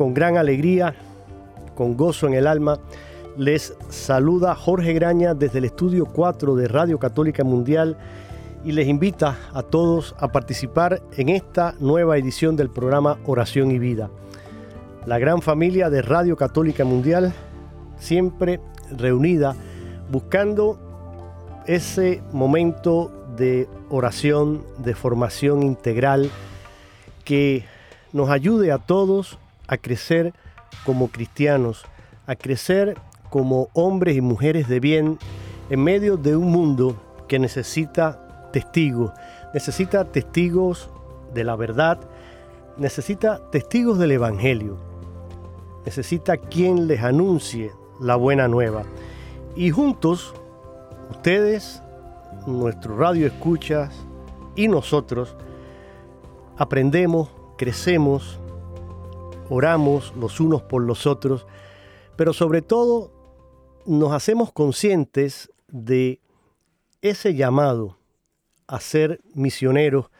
Con gran alegría, con gozo en el alma, les saluda Jorge Graña desde el estudio 4 de Radio Católica Mundial y les invita a todos a participar en esta nueva edición del programa Oración y Vida. La gran familia de Radio Católica Mundial, siempre reunida, buscando ese momento de oración, de formación integral, que nos ayude a todos a crecer como cristianos, a crecer como hombres y mujeres de bien en medio de un mundo que necesita testigos, necesita testigos de la verdad, necesita testigos del Evangelio, necesita quien les anuncie la buena nueva. Y juntos, ustedes, nuestro radio escuchas y nosotros, aprendemos, crecemos, oramos los unos por los otros, pero sobre todo nos hacemos conscientes de ese llamado a ser misioneros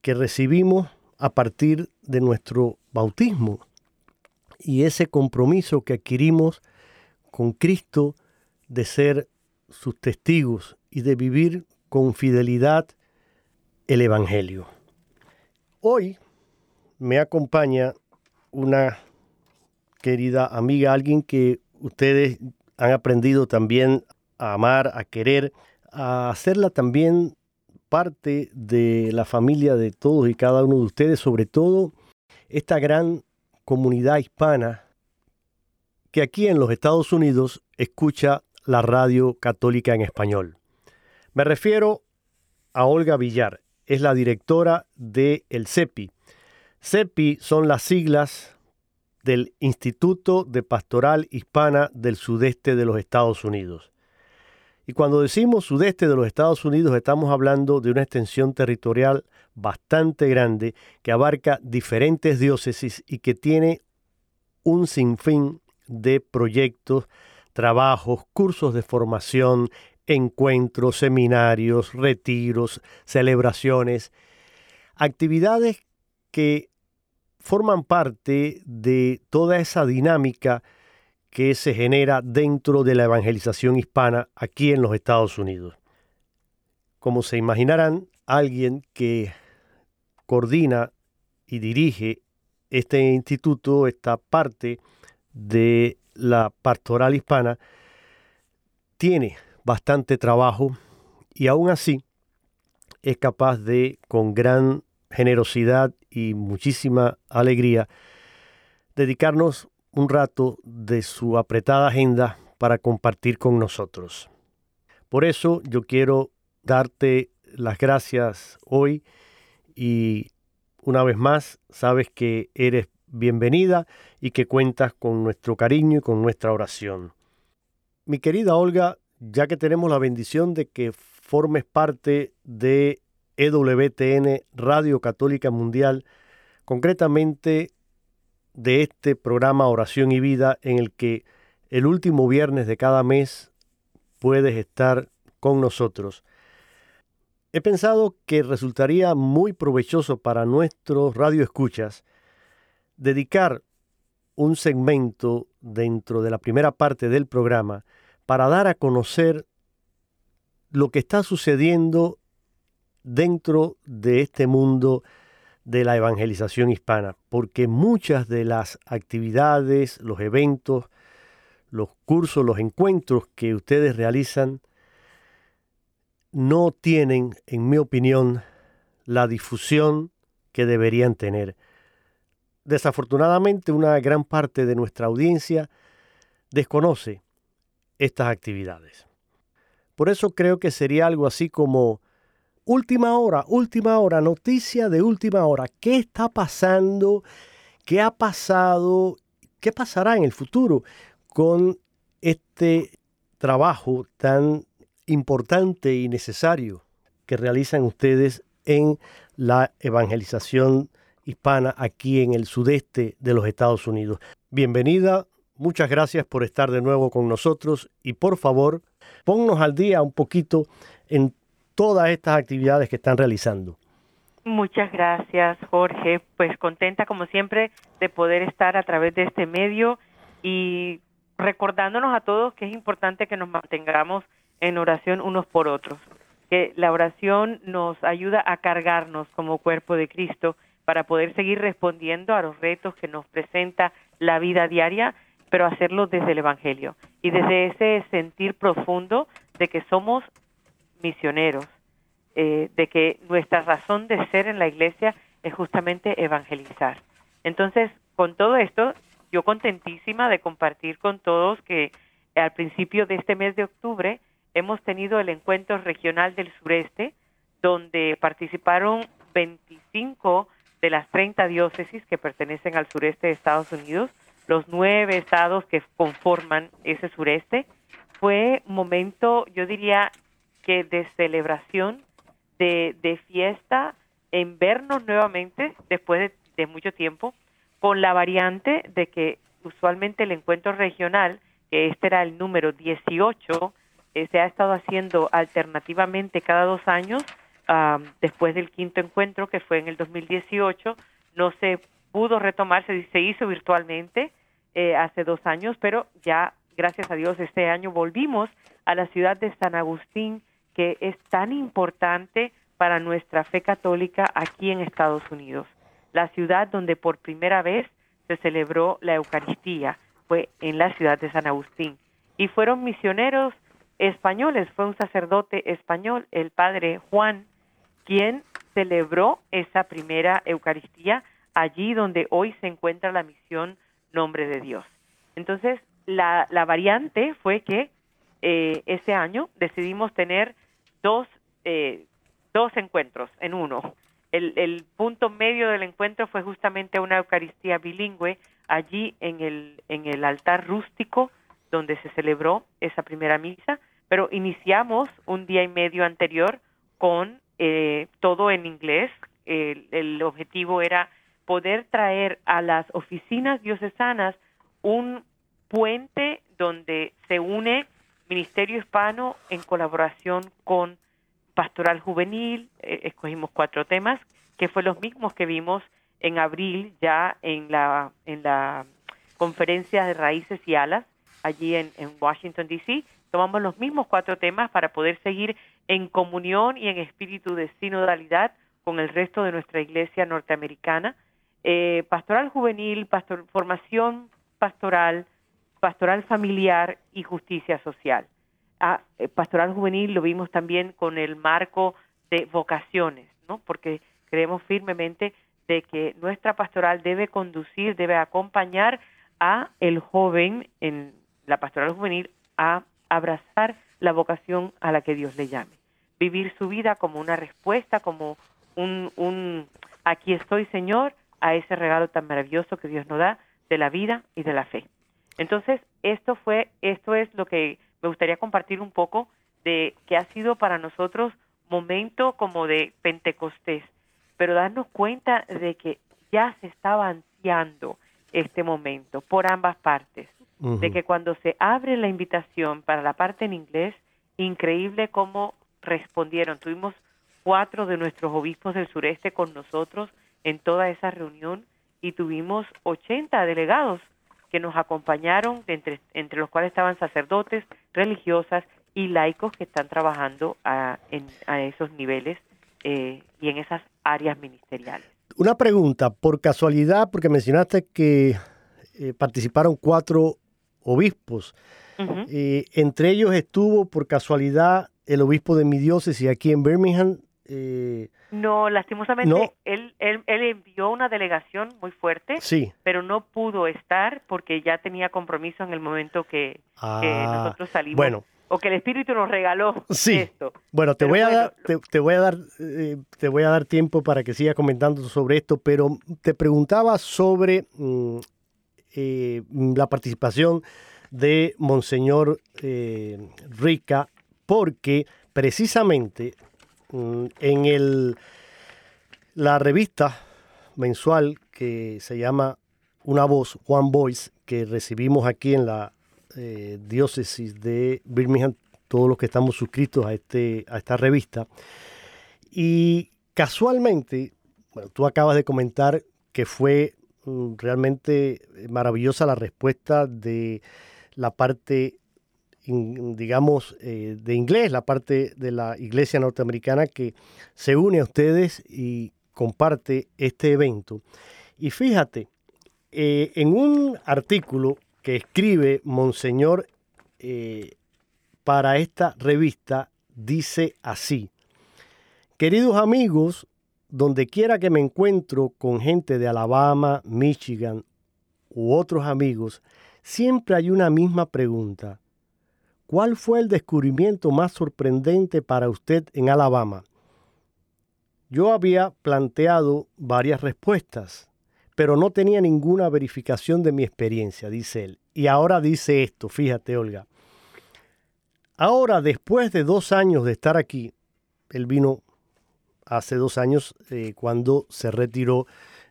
que recibimos a partir de nuestro bautismo y ese compromiso que adquirimos con Cristo de ser sus testigos y de vivir con fidelidad el Evangelio. Hoy me acompaña una querida amiga, alguien que ustedes han aprendido también a amar, a querer, a hacerla también parte de la familia de todos y cada uno de ustedes, sobre todo esta gran comunidad hispana que aquí en los Estados Unidos escucha la radio católica en español. Me refiero a Olga Villar, es la directora de el CEPI, CEPI son las siglas del Instituto de Pastoral Hispana del Sudeste de los Estados Unidos. Y cuando decimos sudeste de los Estados Unidos estamos hablando de una extensión territorial bastante grande que abarca diferentes diócesis y que tiene un sinfín de proyectos, trabajos, cursos de formación, encuentros, seminarios, retiros, celebraciones, actividades que forman parte de toda esa dinámica que se genera dentro de la evangelización hispana aquí en los Estados Unidos. Como se imaginarán, alguien que coordina y dirige este instituto, esta parte de la pastoral hispana, tiene bastante trabajo y aún así es capaz de, con gran generosidad y muchísima alegría dedicarnos un rato de su apretada agenda para compartir con nosotros. Por eso yo quiero darte las gracias hoy y una vez más sabes que eres bienvenida y que cuentas con nuestro cariño y con nuestra oración. Mi querida Olga, ya que tenemos la bendición de que formes parte de EWTN Radio Católica Mundial, concretamente de este programa Oración y Vida en el que el último viernes de cada mes puedes estar con nosotros. He pensado que resultaría muy provechoso para nuestros radioescuchas dedicar un segmento dentro de la primera parte del programa para dar a conocer lo que está sucediendo dentro de este mundo de la evangelización hispana, porque muchas de las actividades, los eventos, los cursos, los encuentros que ustedes realizan no tienen, en mi opinión, la difusión que deberían tener. Desafortunadamente, una gran parte de nuestra audiencia desconoce estas actividades. Por eso creo que sería algo así como última hora, última hora, noticia de última hora. ¿Qué está pasando? ¿Qué ha pasado? ¿Qué pasará en el futuro con este trabajo tan importante y necesario que realizan ustedes en la evangelización hispana aquí en el sudeste de los Estados Unidos. Bienvenida, muchas gracias por estar de nuevo con nosotros y por favor, ponnos al día un poquito en todas estas actividades que están realizando. Muchas gracias, Jorge. Pues contenta como siempre de poder estar a través de este medio y recordándonos a todos que es importante que nos mantengamos en oración unos por otros, que la oración nos ayuda a cargarnos como cuerpo de Cristo para poder seguir respondiendo a los retos que nos presenta la vida diaria, pero hacerlo desde el Evangelio y desde ese sentir profundo de que somos misioneros, eh, de que nuestra razón de ser en la iglesia es justamente evangelizar. Entonces, con todo esto, yo contentísima de compartir con todos que al principio de este mes de octubre hemos tenido el encuentro regional del sureste, donde participaron 25 de las 30 diócesis que pertenecen al sureste de Estados Unidos, los nueve estados que conforman ese sureste. Fue momento, yo diría que de celebración, de, de fiesta, en vernos nuevamente después de mucho tiempo, con la variante de que usualmente el encuentro regional, que este era el número 18, eh, se ha estado haciendo alternativamente cada dos años, después del quinto encuentro que fue en el 2018, no se pudo retomar, se, se hizo virtualmente eh, hace dos años, pero ya, gracias a Dios, este año volvimos a la ciudad de San Agustín, que es tan importante para nuestra fe católica aquí en Estados Unidos la ciudad donde por primera vez se celebró la Eucaristía, fue en la ciudad de San Agustín. Y fueron misioneros españoles, fue un sacerdote español, el padre Juan, quien celebró esa primera Eucaristía allí donde hoy se encuentra la misión Nombre de Dios. Entonces, la, la variante fue que eh, ese año decidimos tener dos, eh, dos encuentros en uno el, el, punto medio del encuentro fue justamente una Eucaristía bilingüe allí en el, en el altar rústico donde se celebró esa primera misa, pero iniciamos un día y medio anterior con eh, todo en inglés. El, el objetivo era poder traer a las oficinas diocesanas un puente donde se une Ministerio Hispano en colaboración con pastoral juvenil, eh, escogimos cuatro temas, que fue los mismos que vimos en abril ya en la, en la conferencia de raíces y alas, allí en, en Washington, D.C. Tomamos los mismos cuatro temas para poder seguir en comunión y en espíritu de sinodalidad con el resto de nuestra iglesia norteamericana. Eh, pastoral juvenil, pastor, formación pastoral, pastoral familiar y justicia social. Eh, pastoral juvenil lo vimos también con el marco de vocaciones, ¿no? Porque creemos firmemente de que nuestra pastoral debe conducir, debe acompañar a el joven en la pastoral juvenil a abrazar la vocación a la que Dios le llame. Vivir su vida como una respuesta, como un, un aquí estoy Señor, a ese regalo tan maravilloso que Dios nos da de la vida y de la fe. Entonces, esto fue, esto es lo que me gustaría compartir un poco de que ha sido para nosotros momento como de Pentecostés, pero darnos cuenta de que ya se estaba ansiando este momento por ambas partes, de que cuando se abre la invitación para la parte en inglés, increíble cómo respondieron. Tuvimos cuatro de nuestros obispos del sureste con nosotros en toda esa reunión y tuvimos 80 delegados que nos acompañaron, entre, entre los cuales estaban sacerdotes, religiosas y laicos que están trabajando a, en, a esos niveles eh, y en esas áreas ministeriales. Una pregunta, por casualidad, porque mencionaste que eh, participaron cuatro obispos. Eh, entre ellos estuvo por casualidad el obispo de mi diócesis aquí en Birmingham. No, lastimosamente, Él, él, envió una delegación muy fuerte, sí. pero no pudo estar porque ya tenía compromiso en el momento que, ah, nosotros salimos. Bueno, o que el espíritu nos regaló sí. esto. Bueno, te voy a dar, te, voy a dar, eh, te voy a dar tiempo para que sigas comentando sobre esto, pero te preguntaba sobre mm, eh, la participación de Monseñor eh, Rica, porque precisamente en el la revista mensual que se llama Una Voz, One Voice, que recibimos aquí en la eh, diócesis de Birmingham, todos los que estamos suscritos a, este, a esta revista. Y casualmente, bueno, tú acabas de comentar que fue mm, realmente maravillosa la respuesta de la parte, digamos, eh, de inglés, la parte de la iglesia norteamericana que se une a ustedes y comparte este evento. Y fíjate, eh, en un artículo que escribe Monseñor eh, para esta revista dice así, queridos amigos, donde quiera que me encuentro con gente de Alabama, Michigan u otros amigos, siempre hay una misma pregunta. ¿Cuál fue el descubrimiento más sorprendente para usted en Alabama? Yo había planteado varias respuestas pero no tenía ninguna verificación de mi experiencia, dice él. Y ahora dice esto, fíjate Olga. Ahora, después de dos años de estar aquí, él vino hace dos años eh, cuando se retiró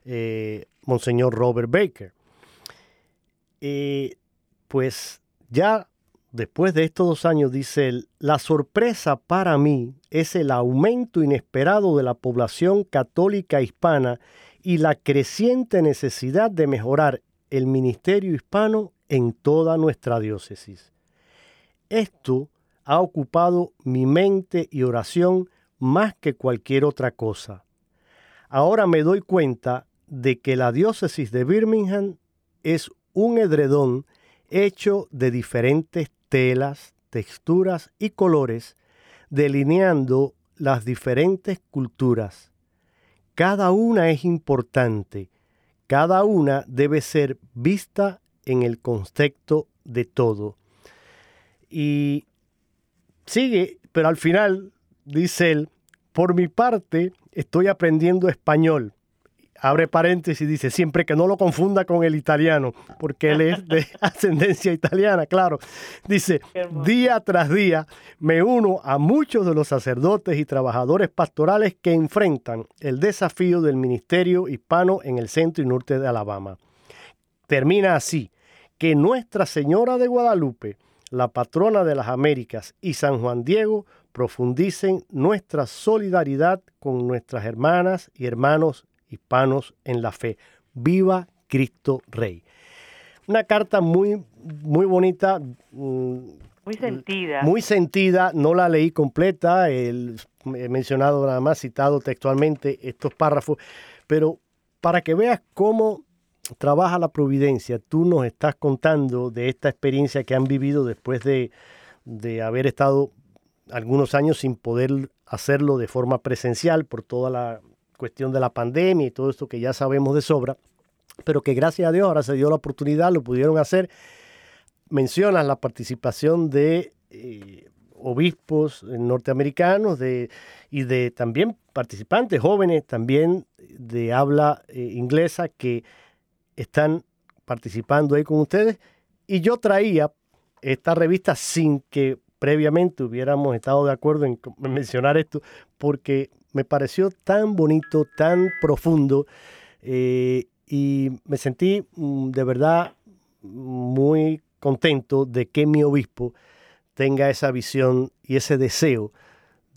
eh, Monseñor Robert Baker. Eh, pues ya después de estos dos años, dice él, la sorpresa para mí es el aumento inesperado de la población católica hispana y la creciente necesidad de mejorar el ministerio hispano en toda nuestra diócesis. Esto ha ocupado mi mente y oración más que cualquier otra cosa. Ahora me doy cuenta de que la diócesis de Birmingham es un edredón hecho de diferentes telas, texturas y colores, delineando las diferentes culturas, cada una es importante, cada una debe ser vista en el contexto de todo. Y sigue, pero al final dice él, por mi parte estoy aprendiendo español abre paréntesis, dice, siempre que no lo confunda con el italiano, porque él es de ascendencia italiana, claro. Dice, día tras día me uno a muchos de los sacerdotes y trabajadores pastorales que enfrentan el desafío del ministerio hispano en el centro y norte de Alabama. Termina así, que Nuestra Señora de Guadalupe, la patrona de las Américas, y San Juan Diego profundicen nuestra solidaridad con nuestras hermanas y hermanos hispanos en la fe. Viva Cristo Rey. Una carta muy, muy bonita. Mm, muy sentida. Muy sentida, no la leí completa, he mencionado nada más, citado textualmente estos párrafos, pero para que veas cómo trabaja la providencia, tú nos estás contando de esta experiencia que han vivido después de, de haber estado algunos años sin poder hacerlo de forma presencial por toda la cuestión de la pandemia y todo esto que ya sabemos de sobra, pero que gracias a Dios ahora se dio la oportunidad, lo pudieron hacer. Mencionas la participación de eh, obispos norteamericanos de, y de también participantes jóvenes, también de habla eh, inglesa, que están participando ahí con ustedes. Y yo traía esta revista sin que previamente hubiéramos estado de acuerdo en, mencionar esto, porque me pareció tan bonito, tan profundo, eh, y me sentí mm, de verdad muy contento de que mi obispo tenga esa visión y ese deseo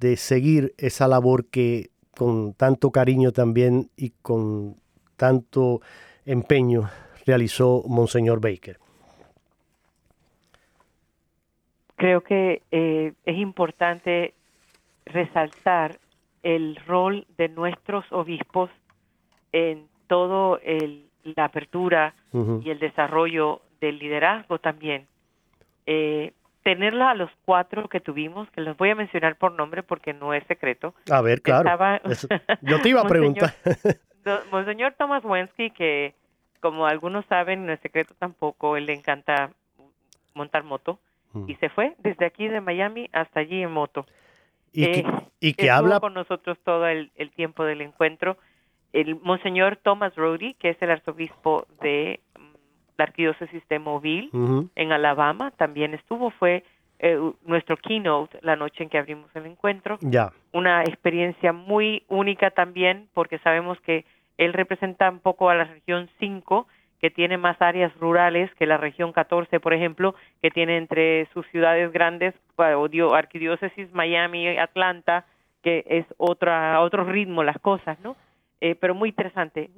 de seguir esa labor que con tanto cariño también y con tanto empeño realizó Monseñor Baker. Creo que eh, es importante resaltar el rol de nuestros obispos en todo el, la apertura y el desarrollo del liderazgo también. Eh, tenerla a los cuatro que tuvimos, que los voy a mencionar por nombre porque no es secreto. A ver, claro. yo te iba a preguntar. Monseñor, Thomas Wensky, que como algunos saben, no es secreto tampoco, él le encanta montar moto mm. y se fue desde aquí de Miami hasta allí en moto. Y que, y que habla con nosotros todo el, tiempo del encuentro. El Monseñor Thomas Rody, que es el arzobispo de la arquidiócesis de Mobile, en Alabama, también estuvo, fue eh, nuestro keynote la noche en que abrimos el encuentro. Ya. Una experiencia muy única también, porque sabemos que él representa un poco a la región 5, que tiene más áreas rurales que la región 14, por ejemplo, que tiene entre sus ciudades grandes, o arquidiócesis Miami, Atlanta, que es otra otro ritmo las cosas, ¿no? Eh, pero muy interesante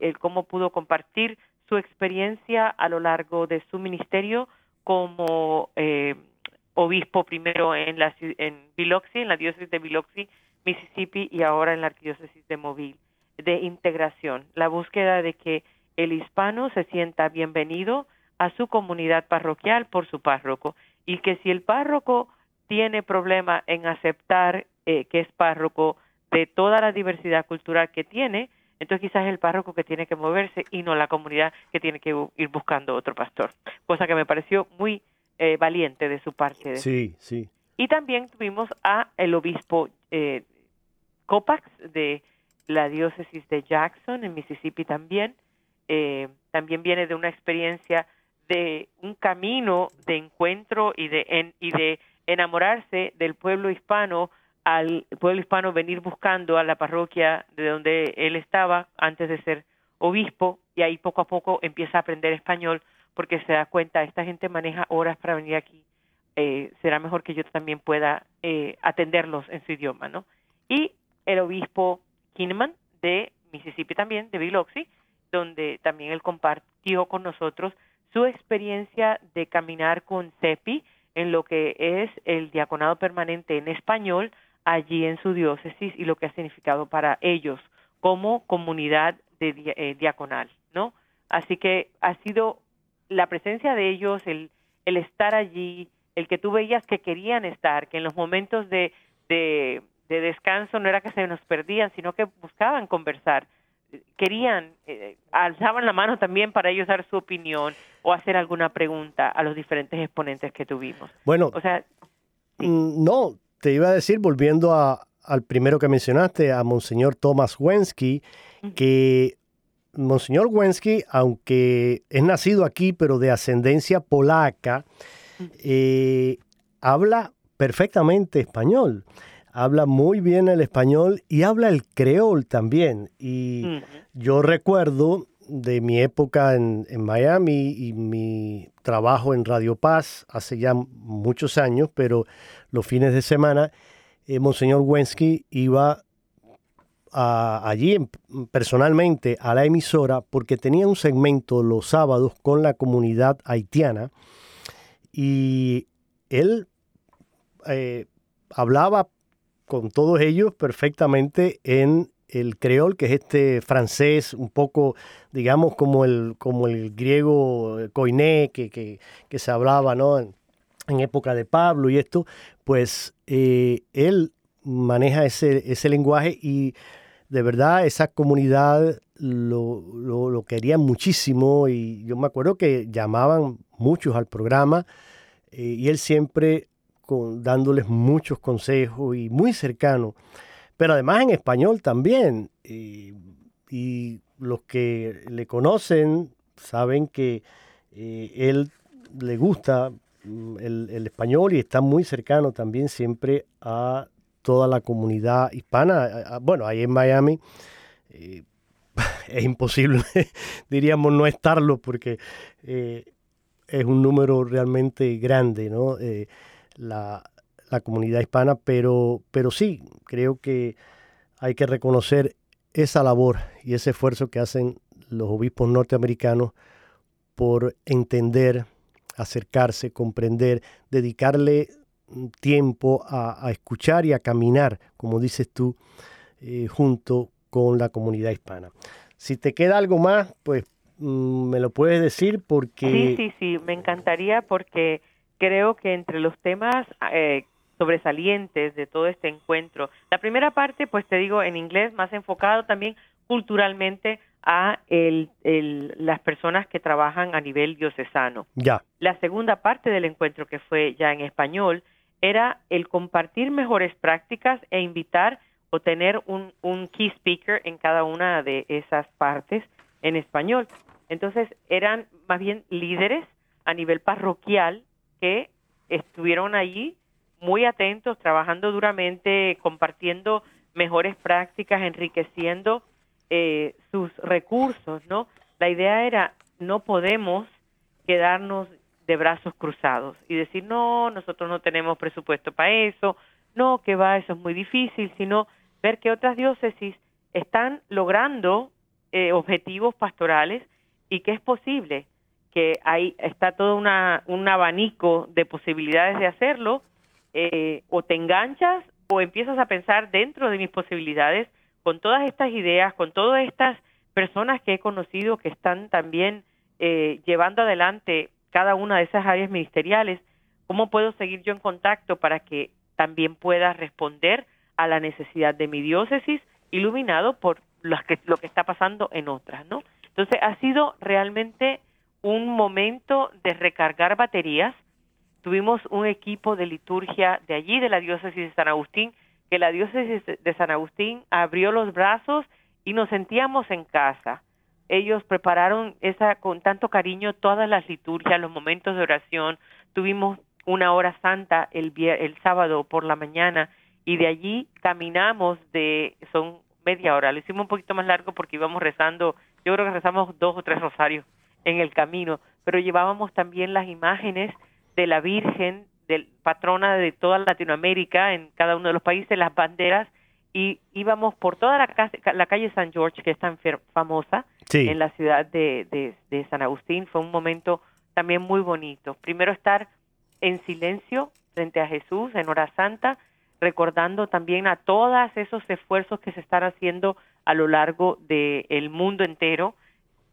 el, cómo pudo compartir su experiencia a lo largo de su ministerio como eh, obispo primero en la en Biloxi, en la diócesis de Biloxi, Mississippi y ahora en la arquidiócesis de Mobile, de integración, la búsqueda de que el hispano se sienta bienvenido a su comunidad parroquial por su párroco y que si el párroco tiene problema en aceptar eh, que es párroco de toda la diversidad cultural que tiene, entonces quizás es el párroco que tiene que moverse y no la comunidad que tiene que ir buscando otro pastor, cosa que me pareció muy eh, valiente de su parte. Sí, sí. Y también tuvimos a el obispo eh, Copax de la diócesis de Jackson en Mississippi también. Eh, también viene de una experiencia de un camino de encuentro y de y de enamorarse del pueblo hispano al pueblo hispano venir buscando a la parroquia de donde él estaba antes de ser obispo y ahí poco a poco empieza a aprender español porque se da cuenta, esta gente maneja horas para venir aquí, eh, será mejor que yo también pueda eh, atenderlos en su idioma, ¿no? Y el obispo Kinman de Mississippi también, de Biloxi, donde también él compartió con nosotros su experiencia de caminar con CEPI en lo que es el diaconado permanente en español, allí en su diócesis y lo que ha significado para ellos como comunidad de, eh, diaconal, ¿no? Así que ha sido la presencia de ellos, el, el estar allí, el que tú veías que querían estar, que en los momentos de, de, descanso no era que se nos perdían, sino que buscaban conversar, querían, eh, alzaban la mano también para ellos dar su opinión o hacer alguna pregunta a los diferentes exponentes que tuvimos. Bueno, o sea, mm, no, te iba a decir, volviendo al primero que mencionaste, a Monseñor Thomas Wensky, que Monseñor Wensky, aunque es nacido aquí, pero de ascendencia polaca, eh, habla perfectamente español. Habla muy bien el español y habla el creol también. Y yo recuerdo de mi época en, Miami y mi trabajo en Radio Paz hace ya muchos años, pero los fines de semana, eh, Monseñor Wensky iba allí personalmente a la emisora porque tenía un segmento los sábados con la comunidad haitiana y él eh, hablaba con todos ellos perfectamente en el creol, que es este francés un poco, digamos, como el, como el griego coiné que, que, se hablaba ¿no? en, época de Pablo y esto, pues eh, él maneja ese, ese lenguaje y de verdad esa comunidad lo, lo, quería muchísimo y yo me acuerdo que llamaban muchos al programa eh, y él siempre dándoles muchos consejos y muy cercano pero además en español también. Y, los que le conocen saben que eh, él le gusta mm, el, español y está muy cercano también siempre a toda la comunidad hispana. Bueno, ahí en Miami eh, es imposible, diríamos, no estarlo porque eh, es un número realmente grande, ¿no? La, comunidad hispana, pero, pero sí, creo que hay que reconocer esa labor y ese esfuerzo que hacen los obispos norteamericanos por entender, acercarse, comprender, dedicarle tiempo a, escuchar y a caminar, como dices tú, eh, junto con la comunidad hispana. Si te queda algo más, pues mm, me lo puedes decir porque... Sí, sí, sí, me encantaría porque creo que entre los temas eh, sobresalientes de todo este encuentro, la primera parte, pues te digo en inglés, más enfocado también culturalmente a el, las personas que trabajan a nivel diocesano. Ya. La segunda parte del encuentro, que fue ya en español, era el compartir mejores prácticas e invitar o tener un, un key speaker en cada una de esas partes en español. Entonces eran más bien líderes a nivel parroquial que estuvieron allí muy atentos, trabajando duramente, compartiendo mejores prácticas, enriqueciendo eh, sus recursos, ¿no? La idea era, no podemos quedarnos de brazos cruzados y decir, no, nosotros no tenemos presupuesto para eso, no, que va, eso es muy difícil, sino ver que otras diócesis están logrando eh, objetivos pastorales y que es posible, que ahí está todo una, un abanico de posibilidades de hacerlo, eh, o te enganchas o empiezas a pensar dentro de mis posibilidades con todas estas ideas, con todas estas personas que he conocido que están también eh, llevando adelante cada una de esas áreas ministeriales, ¿cómo puedo seguir yo en contacto para que también pueda responder a la necesidad de mi diócesis, iluminado por lo que, lo que está pasando en otras, ¿no? Entonces ha sido realmente un momento de recargar baterías. Tuvimos un equipo de liturgia de allí, de la diócesis de San Agustín, que la diócesis de San Agustín abrió los brazos y nos sentíamos en casa. Ellos prepararon esa con tanto cariño todas las liturgias, los momentos de oración. Tuvimos una hora santa el, el sábado por la mañana y de allí caminamos de son media hora. Lo hicimos un poquito más largo porque íbamos rezando. Yo creo que rezamos dos o tres rosarios en el camino, pero llevábamos también las imágenes de la Virgen del patrona de toda Latinoamérica en cada uno de los países, las banderas, y íbamos por toda la, la calle San George, que es tan famosa, en la ciudad de, de, San Agustín. Fue un momento también muy bonito. Primero estar en silencio frente a Jesús en hora santa, recordando también a todos esos esfuerzos que se están haciendo a lo largo del mundo entero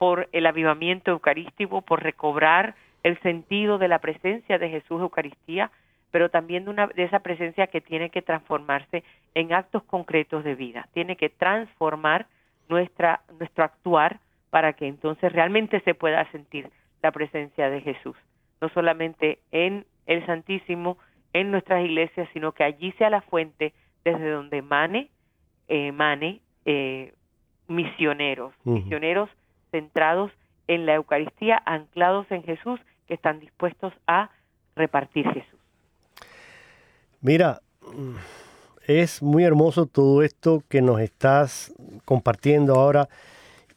por el avivamiento eucarístico, por recobrar el sentido de la presencia de Jesús Eucaristía, pero también de, una, de esa presencia que tiene que transformarse en actos concretos de vida, tiene que transformar nuestra, nuestro actuar para que entonces realmente se pueda sentir la presencia de Jesús, no solamente en el Santísimo, en nuestras iglesias, sino que allí sea la fuente desde donde emane, emane eh, misioneros, misioneros centrados en la Eucaristía, anclados en Jesús que están dispuestos a repartir Jesús. Mira, es muy hermoso todo esto que nos estás compartiendo ahora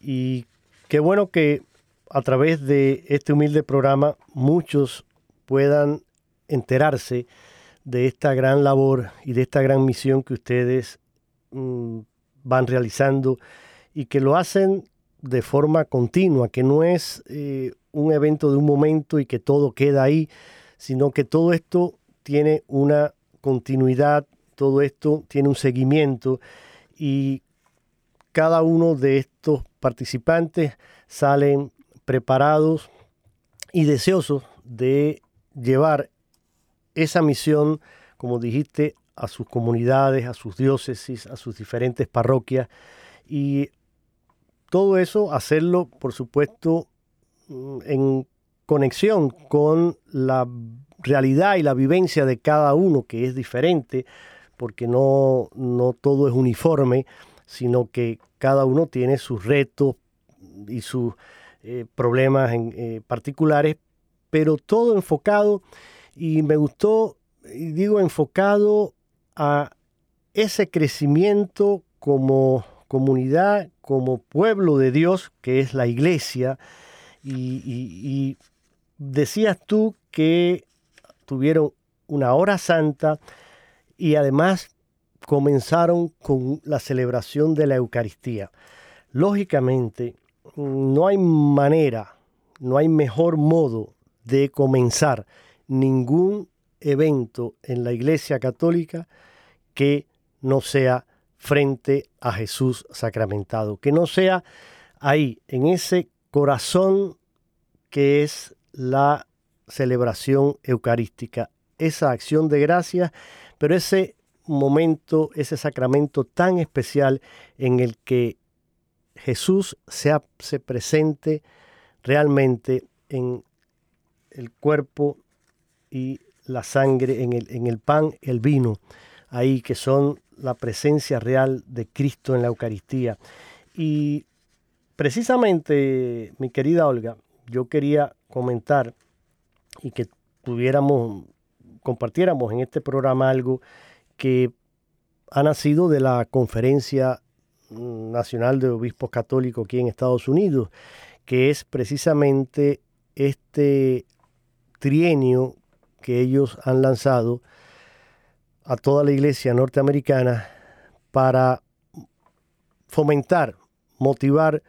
y qué bueno que a través de este humilde programa muchos puedan enterarse de esta gran labor y de esta gran misión que ustedes mm, van realizando y que lo hacen de forma continua, que no es eh, un evento de un momento y que todo queda ahí, sino que todo esto tiene una continuidad, todo esto tiene un seguimiento y cada uno de estos participantes salen preparados y deseosos de llevar esa misión, como dijiste, a sus comunidades, a sus diócesis, a sus diferentes parroquias y todo eso hacerlo, por supuesto, Mm, en conexión con la realidad y la vivencia de cada uno, que es diferente, porque no, no todo es uniforme, sino que cada uno tiene sus retos y sus eh, problemas en, eh, particulares, pero todo enfocado y me gustó, y digo, enfocado a ese crecimiento como comunidad, como pueblo de Dios, que es la iglesia, y, decías tú que tuvieron una hora santa y además comenzaron con la celebración de la Eucaristía. Lógicamente, no hay manera, no hay mejor modo de comenzar ningún evento en la Iglesia Católica que no sea frente a Jesús sacramentado, que no sea ahí, en ese corazón que es la celebración eucarística, esa acción de gracias, pero ese momento, ese sacramento tan especial en el que Jesús se, se presente realmente en el cuerpo y la sangre, en el, en el pan, el vino, ahí que son la presencia real de Cristo en la Eucaristía. Y precisamente, mi querida Olga, yo quería comentar y que tuviéramos, compartiéramos en este programa algo que ha nacido de la Conferencia Nacional de Obispos Católicos aquí en Estados Unidos, que es precisamente este trienio que ellos han lanzado a toda la iglesia norteamericana para fomentar, motivar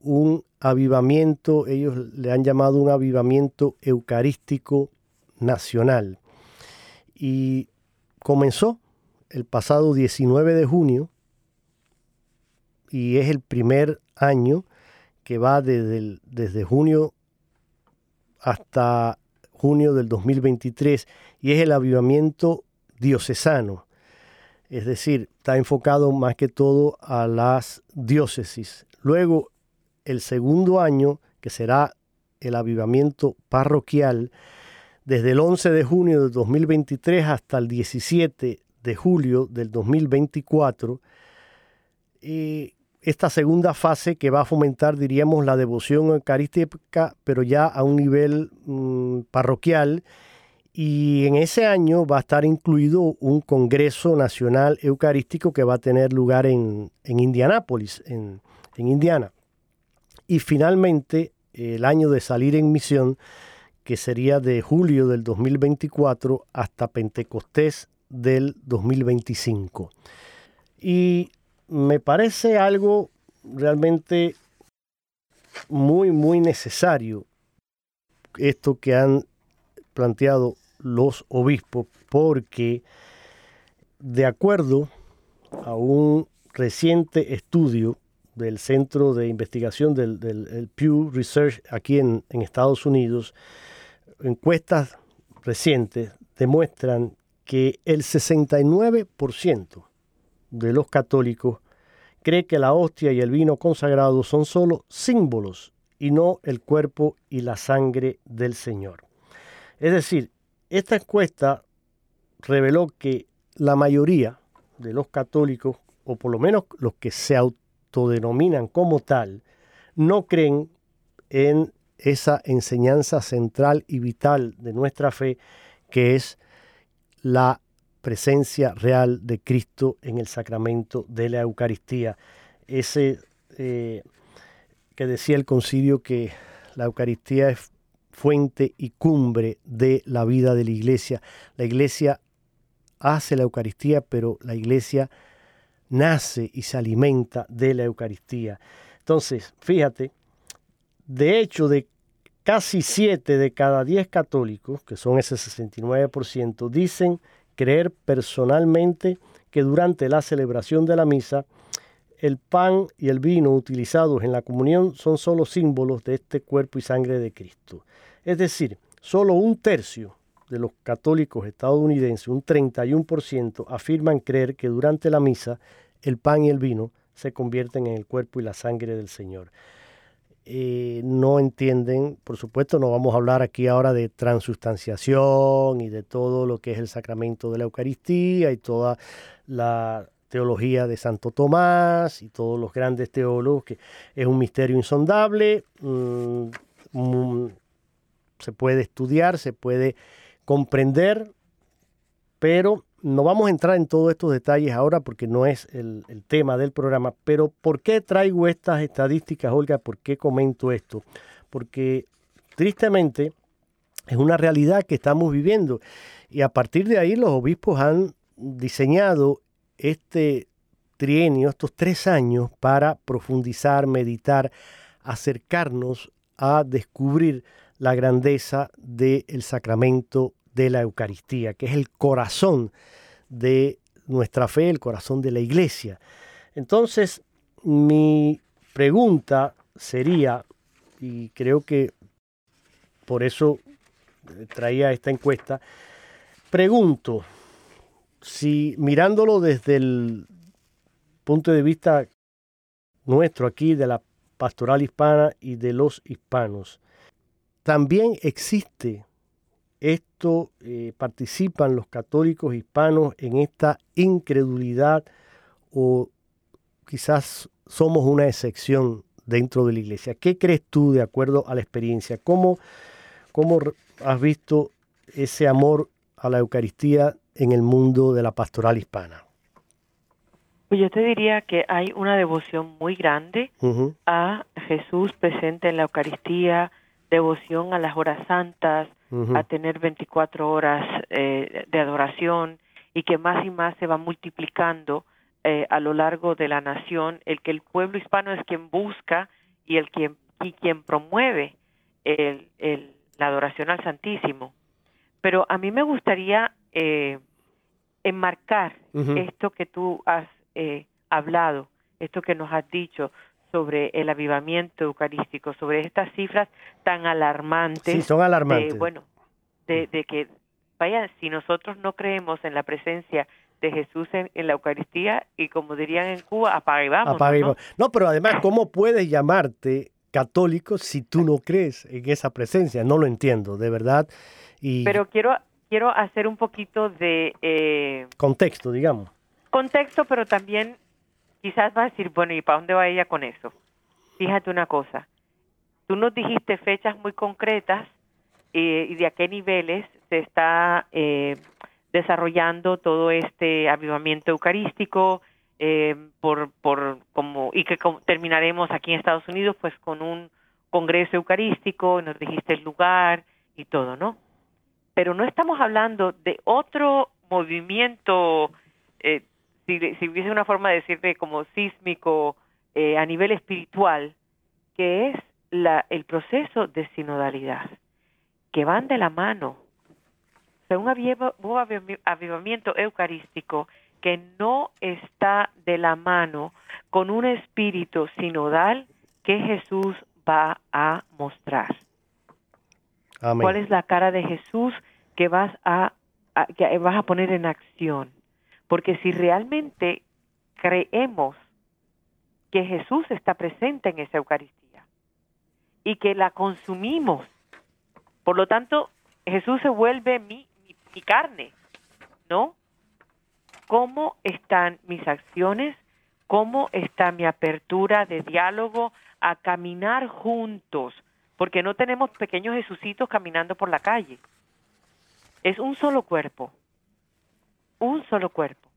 un avivamiento, ellos le han llamado un avivamiento eucarístico nacional. Y comenzó el pasado 19 de junio y es el primer año que va desde, desde junio hasta junio del 2023 y es el avivamiento diocesano. Es decir, está enfocado más que todo a las diócesis. Luego, el segundo año, que será el avivamiento parroquial, desde el 11 de junio del 2023 hasta el 17 de julio del 2024, y esta segunda fase que va a fomentar, diríamos, la devoción eucarística, pero ya a un nivel mm, parroquial. Y en ese año va a estar incluido un Congreso Nacional Eucarístico que va a tener lugar en, en Indianápolis, en, en Indiana. Y finalmente, el año de salir en misión, que sería de julio del 2024 hasta Pentecostés del 2025. Y me parece algo realmente muy, muy necesario esto que han planteado los obispos, porque de acuerdo a un reciente estudio del Centro de Investigación del, Pew Research aquí en, Estados Unidos, encuestas recientes demuestran que el 69% de los católicos cree que la hostia y el vino consagrado son solo símbolos y no el cuerpo y la sangre del Señor. Es decir, esta encuesta reveló que la mayoría de los católicos, o por lo menos los que se autodenominan como tal, no creen en esa enseñanza central y vital de nuestra fe, que es la presencia real de Cristo en el sacramento de la Eucaristía. Ese eh, que decía el concilio que la Eucaristía es fuente y cumbre de la vida de la iglesia. La iglesia hace la Eucaristía, pero la iglesia nace y se alimenta de la Eucaristía. Entonces, fíjate, de hecho, de casi 7 de cada 10 católicos, que son ese 69%, dicen creer personalmente que durante la celebración de la misa el pan y el vino utilizados en la comunión son solo símbolos de este cuerpo y sangre de Cristo. Es decir, solo un tercio de los católicos estadounidenses, un 31%, afirman creer que durante la misa el pan y el vino se convierten en el cuerpo y la sangre del Señor. Eh, no entienden, por supuesto, no vamos a hablar aquí ahora de transustanciación y de todo lo que es el sacramento de la Eucaristía y toda la teología de Santo Tomás y todos los grandes teólogos, que es un misterio insondable, mm, mm, se puede estudiar, se puede comprender, pero no vamos a entrar en todos estos detalles ahora porque no es el, tema del programa, pero ¿por qué traigo estas estadísticas, Olga? ¿Por qué comento esto? Porque tristemente es una realidad que estamos viviendo y a partir de ahí los obispos han diseñado este trienio, estos tres años, para profundizar, meditar, acercarnos a descubrir la grandeza del sacramento de la Eucaristía, que es el corazón de nuestra fe, el corazón de la iglesia. Entonces, mi pregunta sería, y creo que por eso traía esta encuesta, pregunto si mirándolo desde el punto de vista nuestro aquí de la pastoral hispana y de los hispanos, también existe esto, eh, participan los católicos hispanos en esta incredulidad o quizás somos una excepción dentro de la iglesia. ¿Qué crees tú de acuerdo a la experiencia? ¿Cómo, cómo has visto ese amor a la Eucaristía en el mundo de la pastoral hispana? Pues yo te diría que hay una devoción muy grande a Jesús presente en la Eucaristía, devoción a las horas santas, a tener 24 horas eh, de adoración y que más y más se va multiplicando eh, a lo largo de la nación, el que el pueblo hispano es quien busca y el quien y quien promueve el, el, la adoración al Santísimo. Pero a mí me gustaría eh, enmarcar esto que tú has eh, hablado, esto que nos has dicho sobre el avivamiento eucarístico, sobre estas cifras tan alarmantes. Sí, son alarmantes. bueno, de, que, vaya, si nosotros no creemos en la presencia de Jesús en, la Eucaristía y como dirían en Cuba, apaga y vamos. ¿no? no, pero además, ¿cómo puedes llamarte católico si tú no crees en esa presencia? No lo entiendo, de verdad. Y... Pero quiero, quiero hacer un poquito de... Eh, contexto, digamos contexto, pero también quizás va a decir, bueno, ¿y para dónde va ella con eso? Fíjate una cosa, tú nos dijiste fechas muy concretas eh, y de a qué niveles se está eh, desarrollando todo este avivamiento eucarístico, eh, por, por como y que terminaremos aquí en Estados Unidos pues con un congreso eucarístico, nos dijiste el lugar y todo, ¿no? Pero no estamos hablando de otro movimiento eh, si, hubiese una forma de decirte como sísmico eh, a nivel espiritual, que es la, el proceso de sinodalidad, que van de la mano. O sea, un avivamiento eucarístico que no está de la mano con un espíritu sinodal que Jesús va a mostrar. ¿Cuál es la cara de Jesús que vas a, que vas a poner en acción? Porque si realmente creemos que Jesús está presente en esa Eucaristía y que la consumimos, por lo tanto, Jesús se vuelve mi, mi, carne, ¿no? ¿Cómo están mis acciones? ¿Cómo está mi apertura de diálogo a caminar juntos? Porque no tenemos pequeños Jesucitos caminando por la calle. Es un solo cuerpo un solo cuerpo.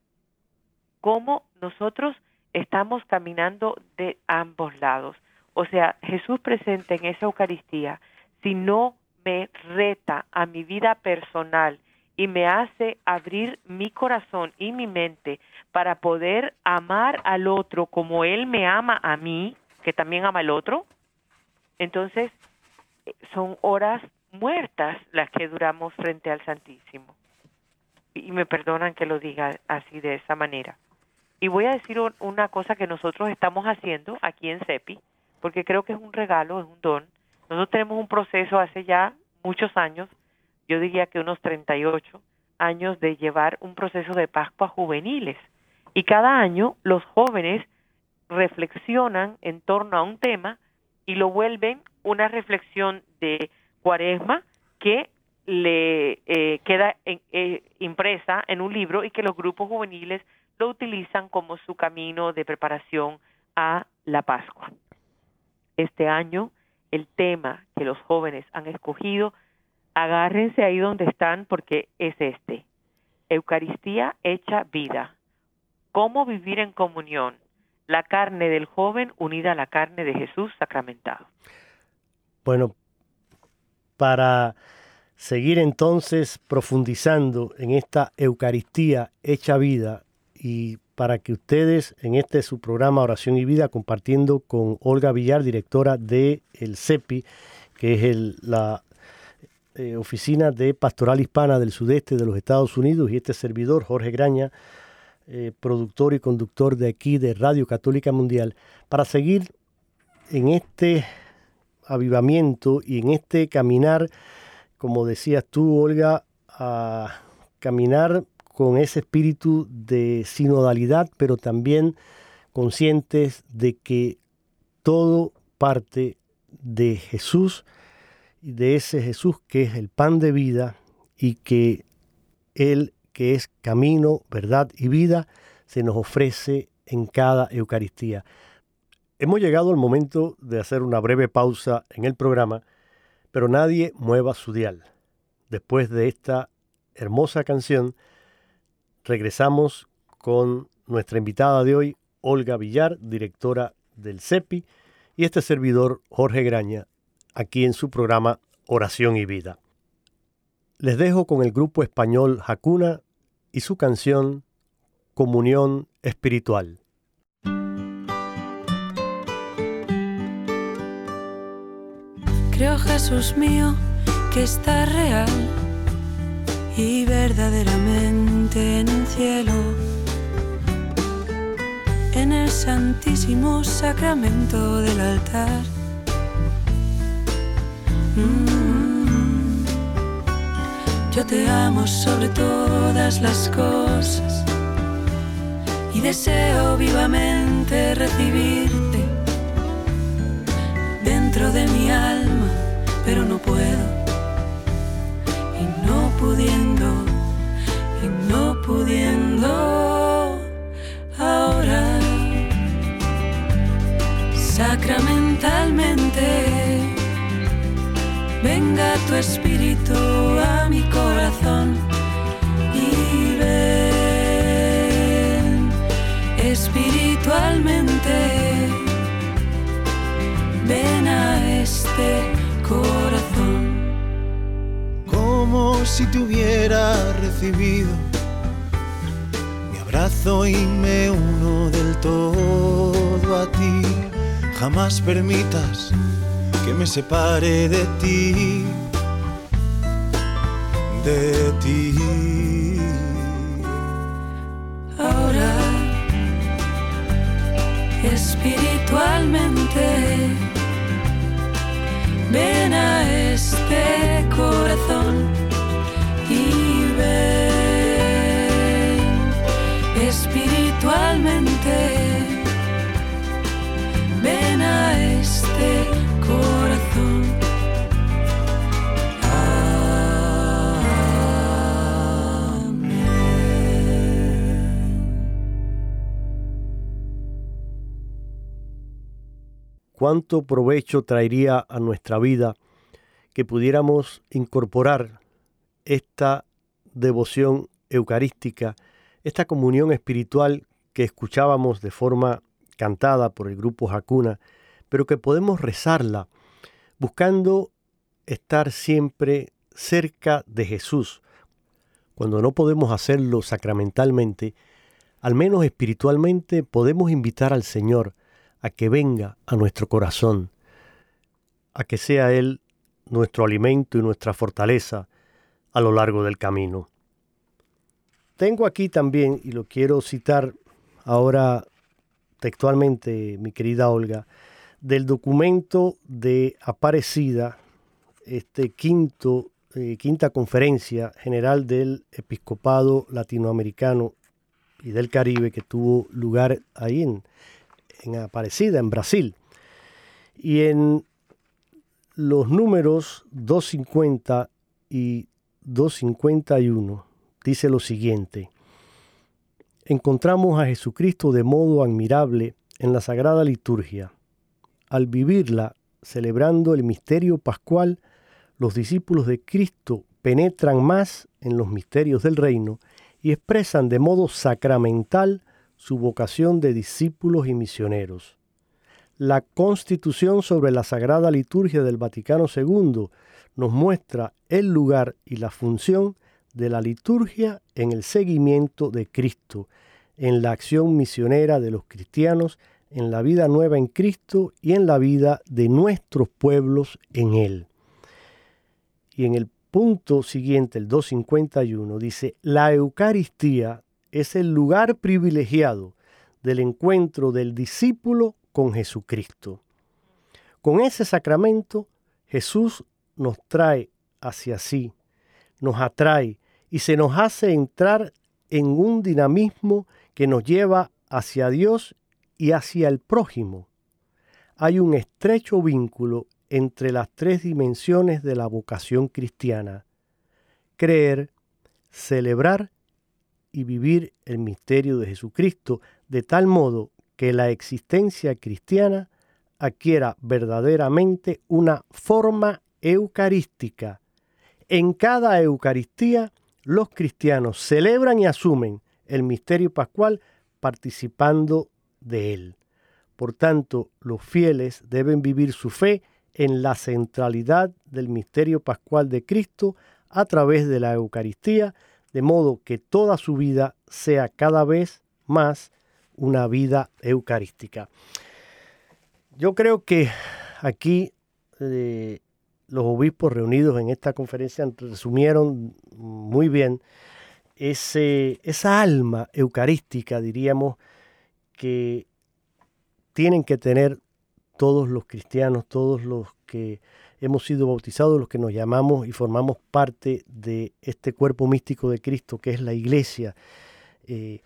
Cómo nosotros estamos caminando de ambos lados. O sea, Jesús presente en esa Eucaristía, si no me reta a mi vida personal y me hace abrir mi corazón y mi mente para poder amar al otro como Él me ama a mí, que también ama al otro, entonces eh, son horas muertas las que duramos frente al Santísimo y me perdonan que lo diga así de esa manera. Y voy a decir una cosa que nosotros estamos haciendo aquí en CEPI, porque creo que es un regalo, es un don. Nosotros tenemos un proceso hace ya muchos años, yo diría que unos 38 años de llevar un proceso de Pascua juveniles. Y cada año los jóvenes reflexionan en torno a un tema y lo vuelven una reflexión de cuaresma que le eh, queda eh, impresa en un libro y que los grupos juveniles lo utilizan como su camino de preparación a la Pascua. Este año el tema que los jóvenes han escogido Agárrense ahí donde están porque es este. Eucaristía hecha vida. ¿Cómo vivir en comunión? La carne del joven unida a la carne de Jesús sacramentado. Bueno, para seguir entonces profundizando en esta Eucaristía hecha vida y para que ustedes en este su programa Oración y Vida compartiendo con Olga Villar, directora de el CEPI, que es la eh, Oficina de Pastoral Hispana del Sudeste de los Estados Unidos y este servidor Jorge Graña, eh, productor y conductor de aquí de Radio Católica Mundial, para seguir en este avivamiento y en este caminar, como decías tú, Olga, a caminar con ese espíritu de sinodalidad, pero también conscientes de que todo parte de Jesús de ese Jesús que es el pan de vida y que Él que es camino, verdad y vida, se nos ofrece en cada Eucaristía. Hemos llegado al momento de hacer una breve pausa en el programa, pero nadie mueva su dial. Después de esta hermosa canción, regresamos con nuestra invitada de hoy, Olga Villar, directora del CEPI, y este servidor, Jorge Graña, aquí en su programa Oración y Vida. Les dejo con el grupo español Hakuna y su canción Comunión Espiritual. Creo, Jesús mío, que está real y verdaderamente en el cielo, en el santísimo sacramento del altar. Mm. Yo te amo sobre todas las cosas y deseo vivamente recibirte dentro de mi alma, pero no puedo. Pudiendo y no pudiendo ahora. Sacramentalmente venga tu espíritu a mi corazón y ven espiritualmente. Ven a este corazón como si te hubiera recibido mi abrazo y me uno del todo a ti. Jamás permitas que me separe de ti, de ti. Ahora, espiritualmente, ven a este corazón espiritualmente. Ven a este corazón. ¿Cuánto provecho traería a nuestra vida que pudiéramos incorporar esta devoción eucarística, esta comunión espiritual que escuchábamos de forma cantada por el grupo Hakuna, pero que podemos rezarla buscando estar siempre cerca de Jesús. Cuando no podemos hacerlo sacramentalmente, al menos espiritualmente podemos invitar al Señor a que venga a nuestro corazón, a que sea Él nuestro alimento y nuestra fortaleza, a lo largo del camino. Tengo aquí también, y lo quiero citar ahora textualmente, mi querida Olga, del documento de Aparecida, este quinto, eh, quinta conferencia general del episcopado latinoamericano y del Caribe que tuvo lugar ahí en, en Aparecida, en Brasil. Y en los números 250 y 251 dice lo siguiente. Encontramos a Jesucristo de modo admirable en la Sagrada Liturgia. Al vivirla, celebrando el misterio pascual, los discípulos de Cristo penetran más en los misterios del reino y expresan de modo sacramental su vocación de discípulos y misioneros. La Constitución sobre la Sagrada Liturgia del Vaticano II nos muestra el lugar y la función de la liturgia en el seguimiento de Cristo, en la acción misionera de los cristianos, en la vida nueva en Cristo y en la vida de nuestros pueblos en Él. Y en el punto siguiente, el 251, dice, la Eucaristía es el lugar privilegiado del encuentro del discípulo con Jesucristo. Con ese sacramento, Jesús nos trae hacia sí, nos atrae y se nos hace entrar en un dinamismo que nos lleva hacia Dios y hacia el prójimo. Hay un estrecho vínculo entre las tres dimensiones de la vocación cristiana. Creer, celebrar y vivir el misterio de Jesucristo de tal modo que la existencia cristiana adquiera verdaderamente una forma eucarística. En cada Eucaristía los cristianos celebran y asumen el misterio pascual participando de él. Por tanto, los fieles deben vivir su fe en la centralidad del misterio pascual de Cristo a través de la Eucaristía, de modo que toda su vida sea cada vez más una vida eucarística. Yo creo que aquí eh, los obispos reunidos en esta conferencia resumieron muy bien ese, esa alma eucarística, diríamos, que tienen que tener todos los cristianos, todos los que hemos sido bautizados, los que nos llamamos y formamos parte de este cuerpo místico de Cristo, que es la iglesia. Eh,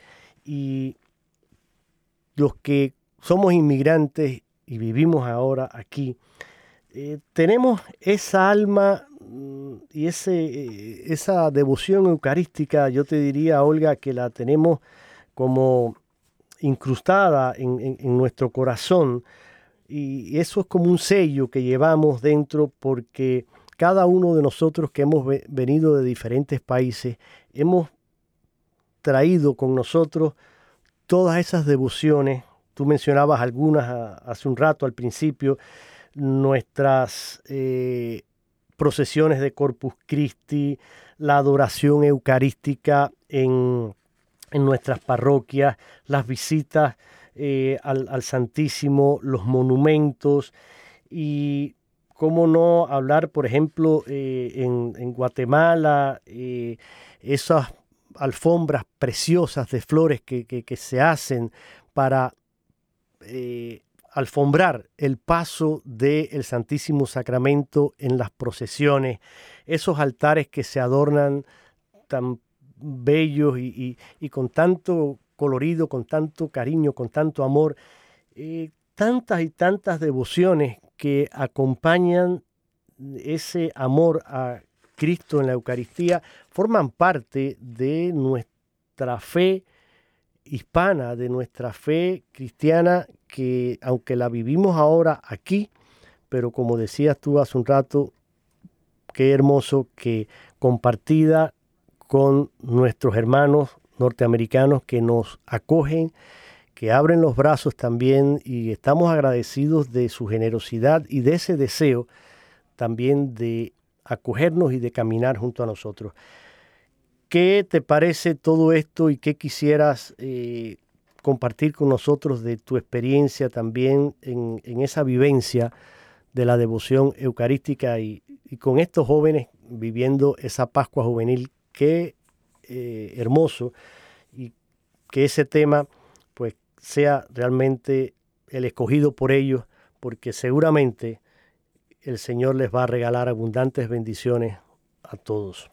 y los que somos inmigrantes y vivimos ahora aquí, eh, tenemos esa alma mm, y eh, esa devoción eucarística, yo te diría, Olga, que la tenemos como incrustada en, nuestro corazón y eso es como un sello que llevamos dentro porque cada uno de nosotros que hemos venido de diferentes países hemos traído con nosotros todas esas devociones. Tú mencionabas algunas hace un rato al principio, nuestras eh, procesiones de Corpus Christi, la adoración eucarística en en nuestras parroquias, las visitas eh, al, Santísimo, los monumentos y cómo no hablar, por ejemplo, eh, en, Guatemala, eh, esas alfombras preciosas de flores que, se hacen para alfombrar el paso del Santísimo Sacramento en las procesiones, esos altares que se adornan tan bellos y, con tanto colorido, con tanto cariño, con tanto amor, eh, tantas y tantas devociones que acompañan ese amor a Cristo en la Eucaristía, forman parte de nuestra fe hispana, de nuestra fe cristiana, que aunque la vivimos ahora aquí, pero como decías tú hace un rato, qué hermoso que compartida con nuestros hermanos norteamericanos que nos acogen, que abren los brazos también y estamos agradecidos de su generosidad y de ese deseo también de acogernos y de caminar junto a nosotros. ¿Qué te parece todo esto y qué quisieras eh, compartir con nosotros de tu experiencia también en, esa vivencia de la devoción eucarística y, y, con estos jóvenes viviendo esa Pascua juvenil qué eh, hermoso y que ese tema pues sea realmente el escogido por ellos, porque seguramente el Señor les va a regalar abundantes bendiciones a todos.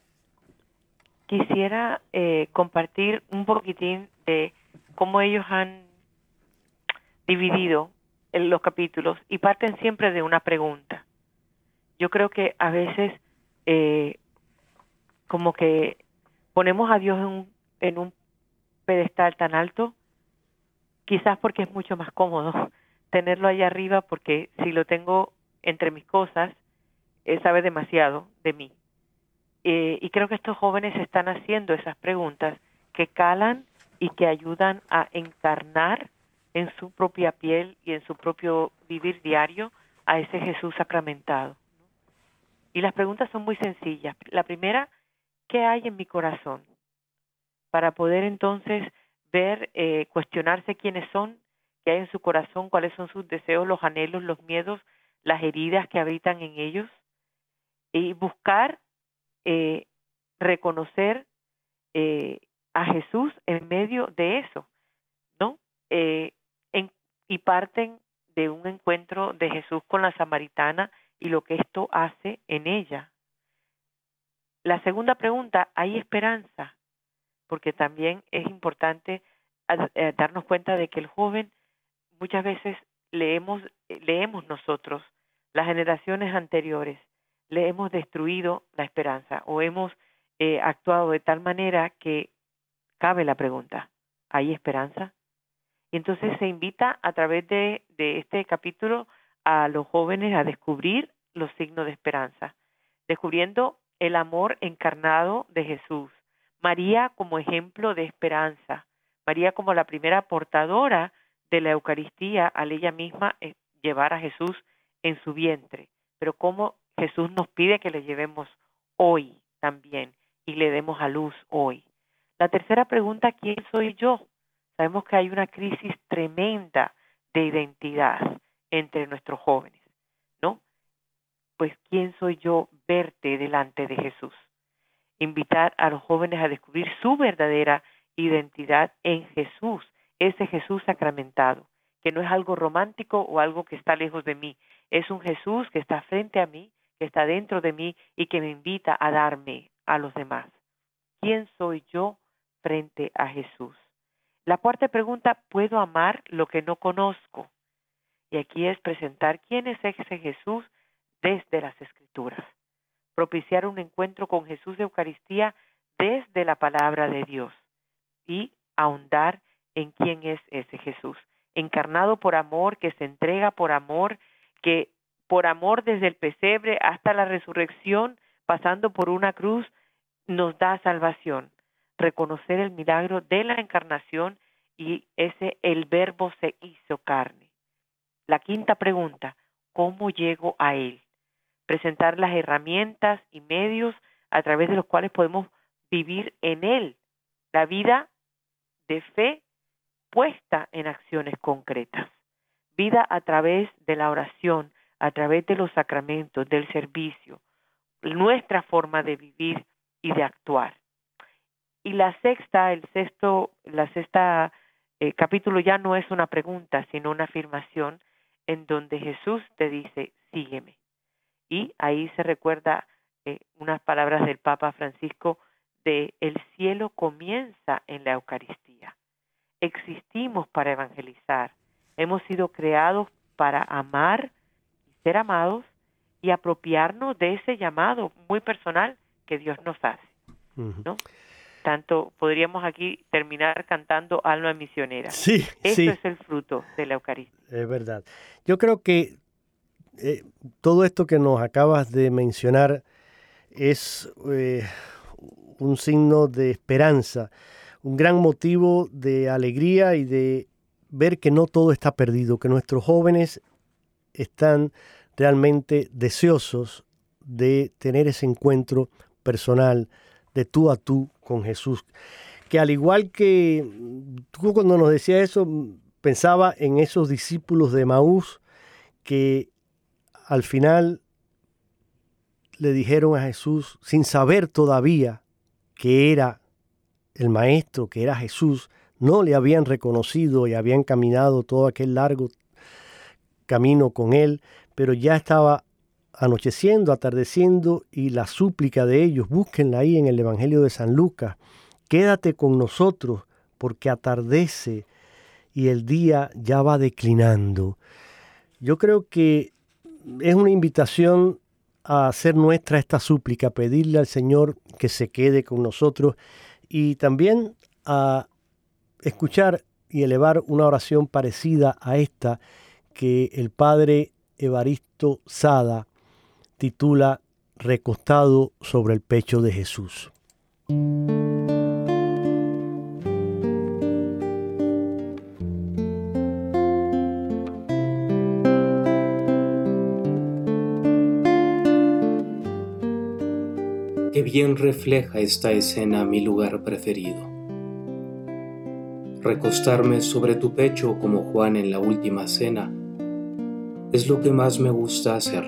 Quisiera eh, compartir un poquitín de cómo ellos han dividido los capítulos y parten siempre de una pregunta. Yo creo que a veces eh, como que ponemos a Dios en un, pedestal tan alto, quizás porque es mucho más cómodo tenerlo allá arriba, porque si lo tengo entre mis cosas, Él sabe demasiado de mí. Eh, y creo que estos jóvenes están haciendo esas preguntas que calan y que ayudan a encarnar en su propia piel y en su propio vivir diario a ese Jesús sacramentado. Y las preguntas son muy sencillas. La primera, ¿qué hay en mi corazón? Para poder entonces ver, eh, cuestionarse quiénes son, qué hay en su corazón, cuáles son sus deseos, los anhelos, los miedos, las heridas que habitan en ellos. Y buscar eh, reconocer eh, a Jesús en medio de eso, ¿no? Eh, y parten de un encuentro de Jesús con la samaritana y lo que esto hace en ella. La segunda pregunta, ¿hay esperanza? Porque también es importante darnos cuenta de que el joven muchas veces leemos, leemos nosotros, las generaciones anteriores, le hemos destruido la esperanza o hemos eh, actuado de tal manera que cabe la pregunta, ¿hay esperanza? Y entonces se invita a través de este capítulo a los jóvenes a descubrir los signos de esperanza, descubriendo el amor encarnado de Jesús, María como ejemplo de esperanza, María como la primera portadora de la Eucaristía al ella misma eh, llevar a Jesús en su vientre, pero cómo Jesús nos pide que le llevemos hoy también y le demos a luz hoy. La tercera pregunta, ¿quién soy yo? Sabemos que hay una crisis tremenda de identidad entre nuestros jóvenes. Pues ¿quién soy yo verte delante de Jesús? Invitar a los jóvenes a descubrir su verdadera identidad en Jesús, ese Jesús sacramentado, que no es algo romántico o algo que está lejos de mí, es un Jesús que está frente a mí que está dentro de mí y que me invita a darme a los demás. ¿Quién soy yo frente a Jesús? La cuarta pregunta, ¿puedo amar lo que no conozco? Y aquí es presentar quién es ese Jesús desde las Escrituras. Propiciar un encuentro con Jesús de Eucaristía desde la palabra de Dios y ahondar en quién es ese Jesús, encarnado por amor, que se entrega por amor, que por amor desde el pesebre hasta la resurrección, pasando por una cruz, nos da salvación. Reconocer el milagro de la encarnación y ese el verbo se hizo carne. La quinta pregunta, ¿cómo llego a Él? Presentar las herramientas y medios a través de los cuales podemos vivir en Él. La vida de fe puesta en acciones concretas. Vida a través de la oración, a través de los sacramentos, del servicio, nuestra forma de vivir y de actuar. Y la sexta, el sexto, la sexta eh, capítulo ya no es una pregunta, sino una afirmación en donde Jesús te dice, sígueme. Y ahí se recuerda eh, unas palabras del Papa Francisco de el cielo comienza en la Eucaristía. Existimos para evangelizar. Hemos sido creados para amar ser amados y apropiarnos de ese llamado muy personal que Dios nos hace. ¿no? Tanto podríamos aquí terminar cantando alma misionera. Sí, Eso es el fruto de la Eucaristía. Es verdad. Yo creo que eh, todo esto que nos acabas de mencionar es eh, un signo de esperanza, un gran motivo de alegría y de ver que no todo está perdido, que nuestros jóvenes están realmente deseosos de tener ese encuentro personal de tú a tú con Jesús. Que al igual que tú cuando nos decía eso, pensaba en esos discípulos de Maús que al final le dijeron a Jesús, sin saber todavía que era el Maestro, que era Jesús, no le habían reconocido y habían caminado todo aquel largo camino con él, pero ya estaba anocheciendo, atardeciendo y la súplica de ellos, búsquenla ahí en el Evangelio de San Lucas, quédate con nosotros porque atardece y el día ya va declinando. Yo creo que es una invitación a hacer nuestra esta súplica, pedirle al Señor que se quede con nosotros y también a escuchar y elevar una oración parecida a esta que el Padre Evaristo Sada titula Recostado sobre el pecho de Jesús. Bien refleja esta escena mi lugar preferido. Recostarme sobre tu pecho como Juan en la última cena es lo que más me gusta hacer.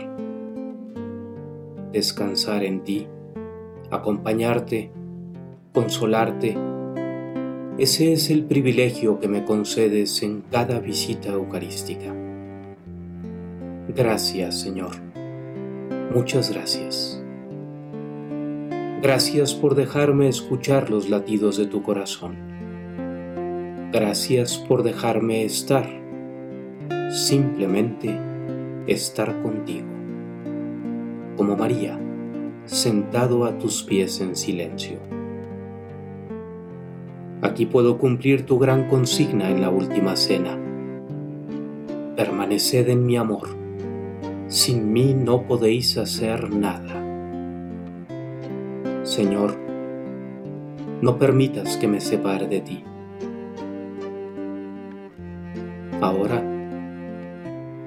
Descansar en ti, acompañarte, consolarte. Ese es el privilegio que me concedes en cada visita eucarística. Gracias, Señor. Muchas gracias. Gracias por dejarme escuchar los latidos de tu corazón. Gracias por dejarme estar, simplemente estar contigo, como María, sentado a tus pies en silencio. Aquí puedo cumplir tu gran consigna en la última cena. Permaneced en mi amor. Sin mí no podéis hacer nada. Señor, no permitas que me separe de ti. Ahora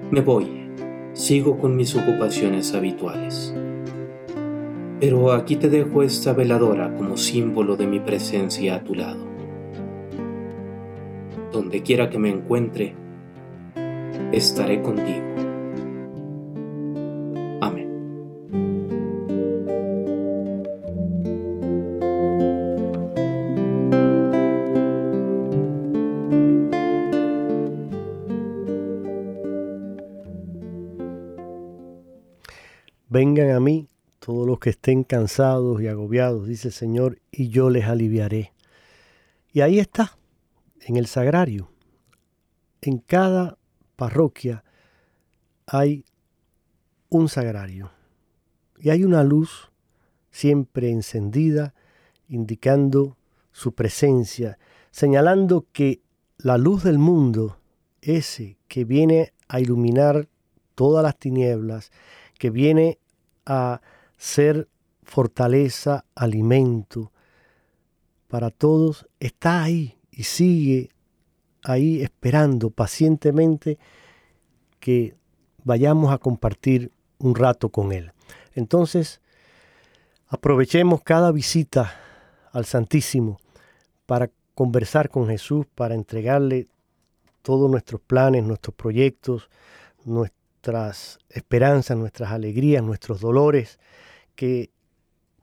me voy, sigo con mis ocupaciones habituales. Pero aquí te dejo esta veladora como símbolo de mi presencia a tu lado. Donde quiera que me encuentre, estaré contigo. Que estén cansados y agobiados, dice el Señor, y yo les aliviaré. Y ahí está, en el sagrario. En cada parroquia hay un sagrario. Y hay una luz siempre encendida, indicando su presencia, señalando que la luz del mundo, ese que viene a iluminar todas las tinieblas, que viene a ser fortaleza, alimento para todos, está ahí y sigue ahí esperando pacientemente que vayamos a compartir un rato con Él. Entonces, aprovechemos cada visita al Santísimo para conversar con Jesús, para entregarle todos nuestros planes, nuestros proyectos, nuestro nuestras esperanzas, nuestras alegrías, nuestros dolores, que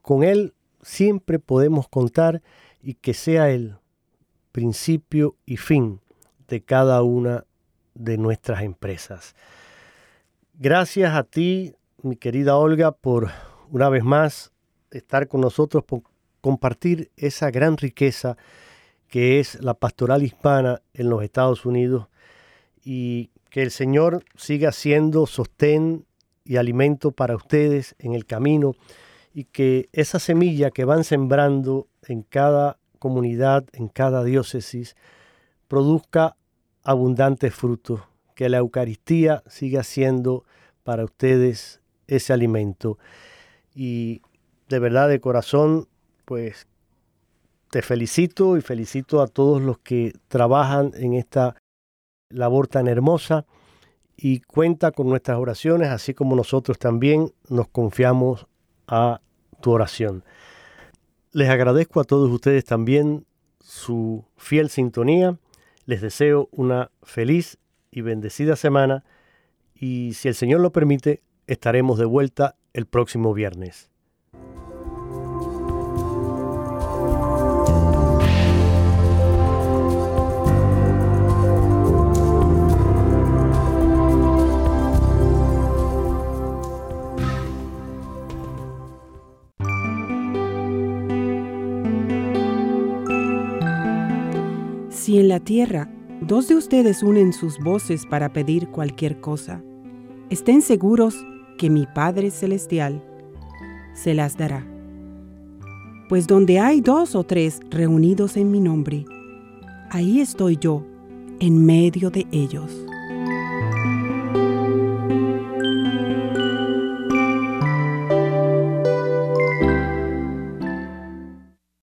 con Él siempre podemos contar y que sea el principio y fin de cada una de nuestras empresas. Gracias a ti, mi querida Olga, por una vez más estar con nosotros, por compartir esa gran riqueza que es la pastoral hispana en los Estados Unidos y que el Señor siga siendo sostén y alimento para ustedes en el camino y que esa semilla que van sembrando en cada comunidad, en cada diócesis, produzca abundantes frutos, que la Eucaristía siga siendo para ustedes ese alimento. Y de verdad, de corazón, pues te felicito y felicito a todos los que trabajan en esta labor tan hermosa y cuenta con nuestras oraciones, así como nosotros también nos confiamos a tu oración. Les agradezco a todos ustedes también su fiel sintonía. Les deseo una feliz y bendecida semana y si el Señor lo permite, estaremos de vuelta el próximo viernes. Si en la tierra dos de ustedes unen sus voces para pedir cualquier cosa, estén seguros que mi Padre Celestial se las dará. Pues donde hay dos o tres reunidos en mi nombre, ahí estoy yo, en medio de ellos.